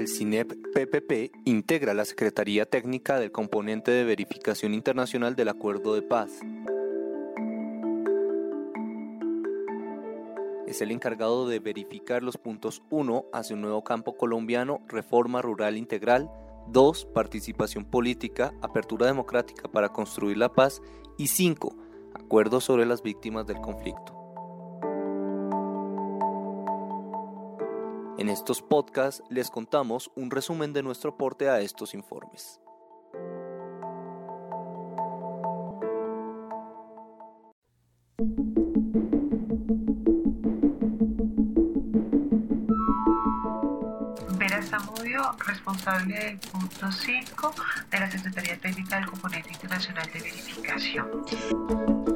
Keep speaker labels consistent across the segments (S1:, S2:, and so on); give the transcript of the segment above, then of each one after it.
S1: El CINEP PPP integra la Secretaría Técnica del componente de verificación internacional del Acuerdo de Paz. Es el encargado de verificar los puntos 1 hacia un nuevo campo colombiano, reforma rural integral, 2. Participación política, apertura democrática para construir la paz y 5. Acuerdo sobre las víctimas del conflicto. En estos podcasts les contamos un resumen de nuestro aporte a estos informes.
S2: Vera Zamudio, responsable del punto 5 de la Secretaría Técnica del Componente Internacional de Verificación.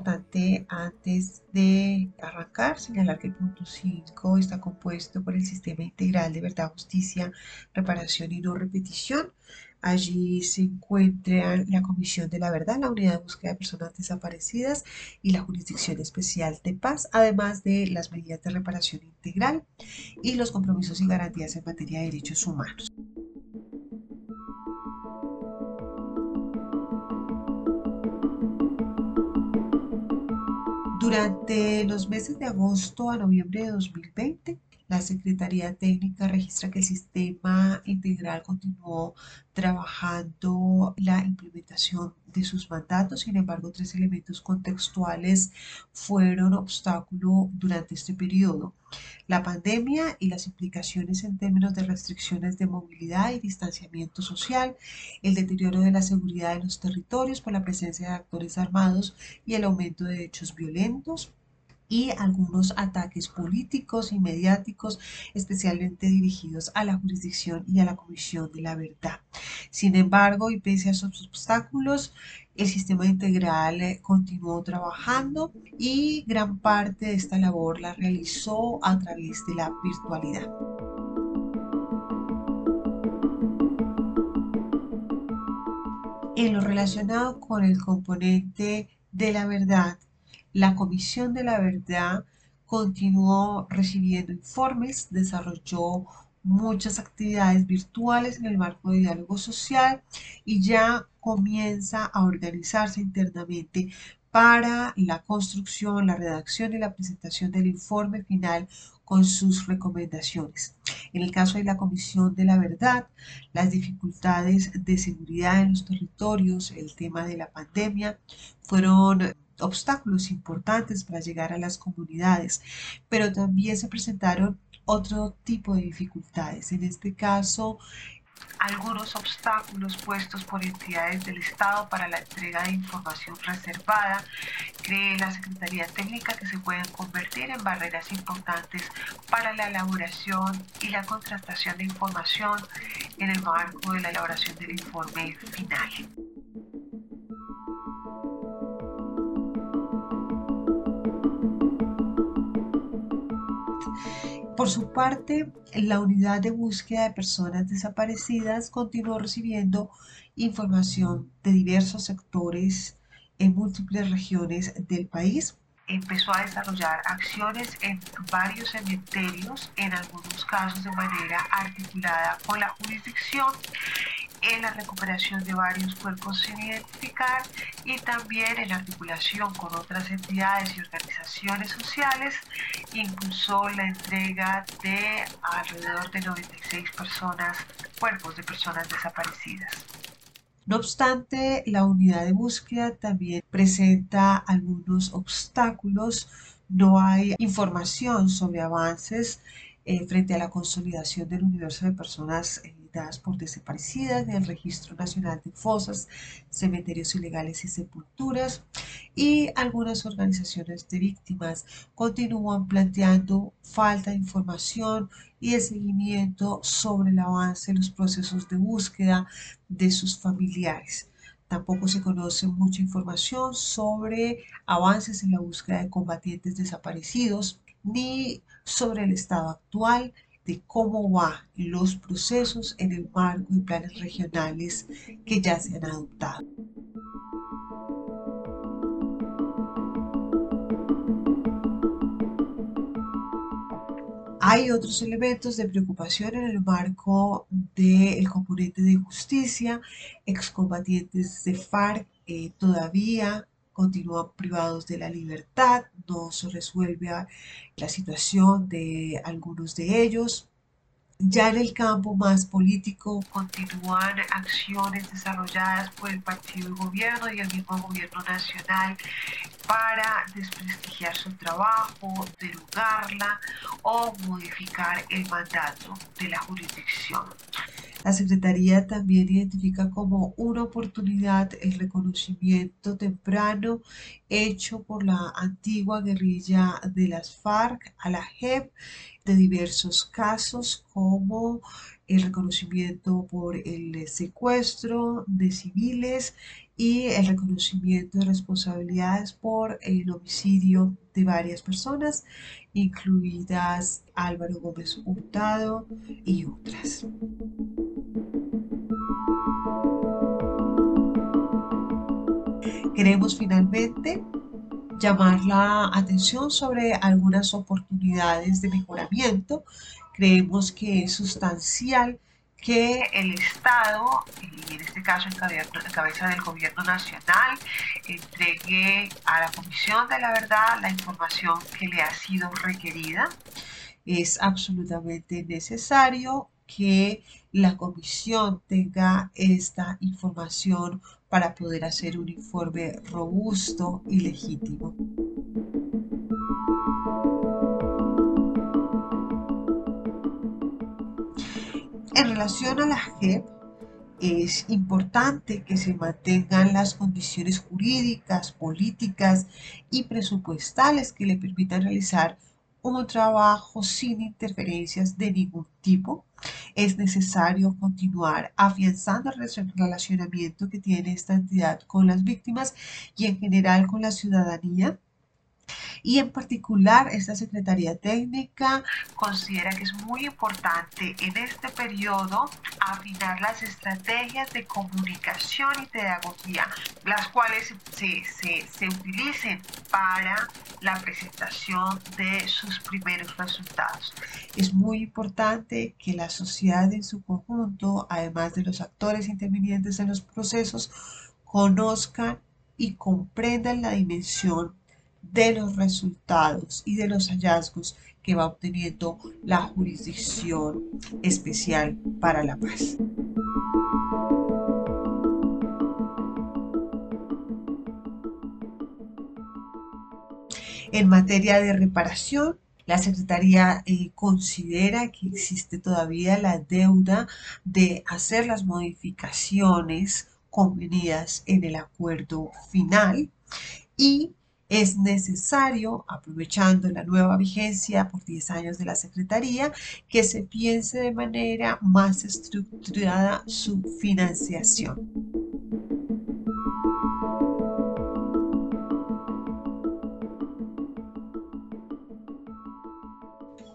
S2: Importante antes de arrancar señalar que el punto 5 está compuesto por el sistema integral de verdad, justicia, reparación y no repetición. Allí se encuentran la Comisión de la Verdad, la Unidad de Búsqueda de Personas Desaparecidas y la Jurisdicción Especial de Paz, además de las medidas de reparación integral y los compromisos y garantías en materia de derechos humanos. Durante los meses de agosto a noviembre de 2020, la Secretaría Técnica registra que el sistema integral continuó trabajando la implementación de sus mandatos. Sin embargo, tres elementos contextuales fueron obstáculo durante este periodo. La pandemia y las implicaciones en términos de restricciones de movilidad y distanciamiento social, el deterioro de la seguridad en los territorios por la presencia de actores armados y el aumento de hechos violentos, y algunos ataques políticos y mediáticos, especialmente dirigidos a la jurisdicción y a la Comisión de la Verdad. Sin embargo, y pese a esos obstáculos, el sistema integral eh, continuó trabajando y gran parte de esta labor la realizó a través de la virtualidad. En lo relacionado con el componente de la verdad, la Comisión de la Verdad continuó recibiendo informes, desarrolló muchas actividades virtuales en el marco de diálogo social y ya comienza a organizarse internamente para la construcción, la redacción y la presentación del informe final con sus recomendaciones. En el caso de la Comisión de la Verdad, las dificultades de seguridad en los territorios, el tema de la pandemia, fueron obstáculos importantes para llegar a las comunidades, pero también se presentaron otro tipo de dificultades. En este caso, algunos obstáculos puestos por entidades del Estado para la entrega de información reservada, cree la Secretaría Técnica que se pueden convertir en barreras importantes para la elaboración y la contratación de información en el marco de la elaboración del informe final. Por su parte, la unidad de búsqueda de personas desaparecidas continuó recibiendo información de diversos sectores en múltiples regiones del país. Empezó a desarrollar acciones en varios cementerios, en algunos casos de manera articulada con la jurisdicción en la recuperación de varios cuerpos sin identificar y también en la articulación con otras entidades y organizaciones sociales, impulsó la entrega de alrededor de 96 personas, cuerpos de personas desaparecidas. No obstante, la unidad de búsqueda también presenta algunos obstáculos. No hay información sobre avances eh, frente a la consolidación del universo de personas eh, por desaparecidas del Registro Nacional de Fosas, Cementerios Ilegales y Sepulturas y algunas organizaciones de víctimas continúan planteando falta de información y de seguimiento sobre el avance de los procesos de búsqueda de sus familiares. Tampoco se conoce mucha información sobre avances en la búsqueda de combatientes desaparecidos ni sobre el estado actual de cómo van los procesos en el marco de planes regionales que ya se han adoptado. Hay otros elementos de preocupación en el marco del componente de justicia. Excombatientes de FARC eh, todavía continúan privados de la libertad, no se resuelve la situación de algunos de ellos. Ya en el campo más político continúan acciones desarrolladas por el partido de gobierno y el mismo gobierno nacional para desprestigiar su trabajo, derogarla o modificar el mandato de la jurisdicción. La Secretaría también identifica como una oportunidad el reconocimiento temprano hecho por la antigua guerrilla de las FARC a la JEP de diversos casos como el reconocimiento por el secuestro de civiles y el reconocimiento de responsabilidades por el homicidio de varias personas, incluidas Álvaro Gómez Hurtado y otras. Queremos finalmente llamar la atención sobre algunas oportunidades de mejoramiento. Creemos que es sustancial que el Estado, y en este caso en cabeza del gobierno nacional, entregue a la Comisión de la Verdad la información que le ha sido requerida. Es absolutamente necesario que la comisión tenga esta información para poder hacer un informe robusto y legítimo. En relación a la JEP, es importante que se mantengan las condiciones jurídicas, políticas y presupuestales que le permitan realizar un trabajo sin interferencias de ningún tipo. Es necesario continuar afianzando el relacionamiento que tiene esta entidad con las víctimas y en general con la ciudadanía y en particular esta Secretaría Técnica considera que es muy importante en este periodo afinar las estrategias de comunicación y pedagogía, las cuales se, se, se utilicen para la presentación de sus primeros resultados. Es muy importante que la sociedad en su conjunto, además de los actores intervinientes en los procesos, conozcan y comprendan la dimensión de los resultados y de los hallazgos que va obteniendo la jurisdicción especial para la paz. En materia de reparación, la Secretaría eh, considera que existe todavía la deuda de hacer las modificaciones convenidas en el acuerdo final y es necesario, aprovechando la nueva vigencia por 10 años de la Secretaría, que se piense de manera más estructurada su financiación.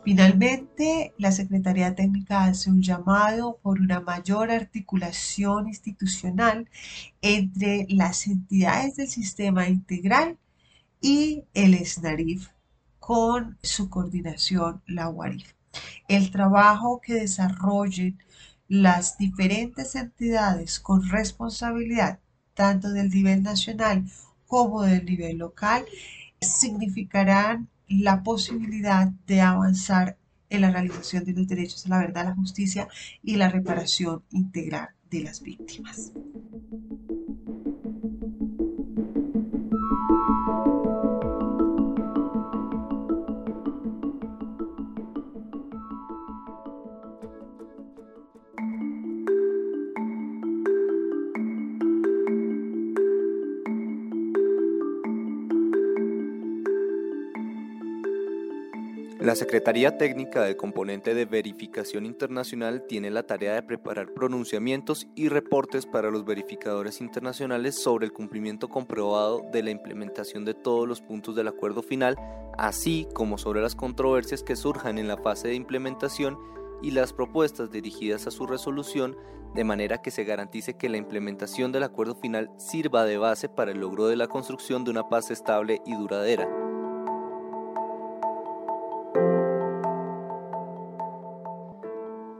S2: Finalmente, la Secretaría Técnica hace un llamado por una mayor articulación institucional entre las entidades del sistema integral y el SNARIF con su coordinación, la UARIF. El trabajo que desarrollen las diferentes entidades con responsabilidad, tanto del nivel nacional como del nivel local, significarán la posibilidad de avanzar en la realización de los derechos a la verdad, la justicia y la reparación integral de las víctimas.
S1: La Secretaría Técnica del componente de verificación internacional tiene la tarea de preparar pronunciamientos y reportes para los verificadores internacionales sobre el cumplimiento comprobado de la implementación de todos los puntos del acuerdo final, así como sobre las controversias que surjan en la fase de implementación y las propuestas dirigidas a su resolución, de manera que se garantice que la implementación del acuerdo final sirva de base para el logro de la construcción de una paz estable y duradera.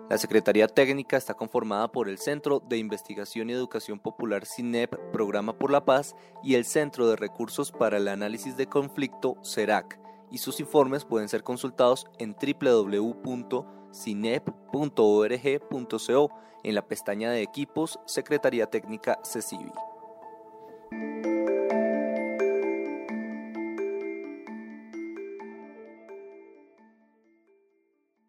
S1: La Secretaría Técnica está conformada por el Centro de Investigación y Educación Popular CINEP, Programa por la Paz, y el Centro de Recursos para el Análisis de Conflicto, CERAC, y sus informes pueden ser consultados en www.cinep.org.co en la pestaña de equipos Secretaría Técnica CECIBI.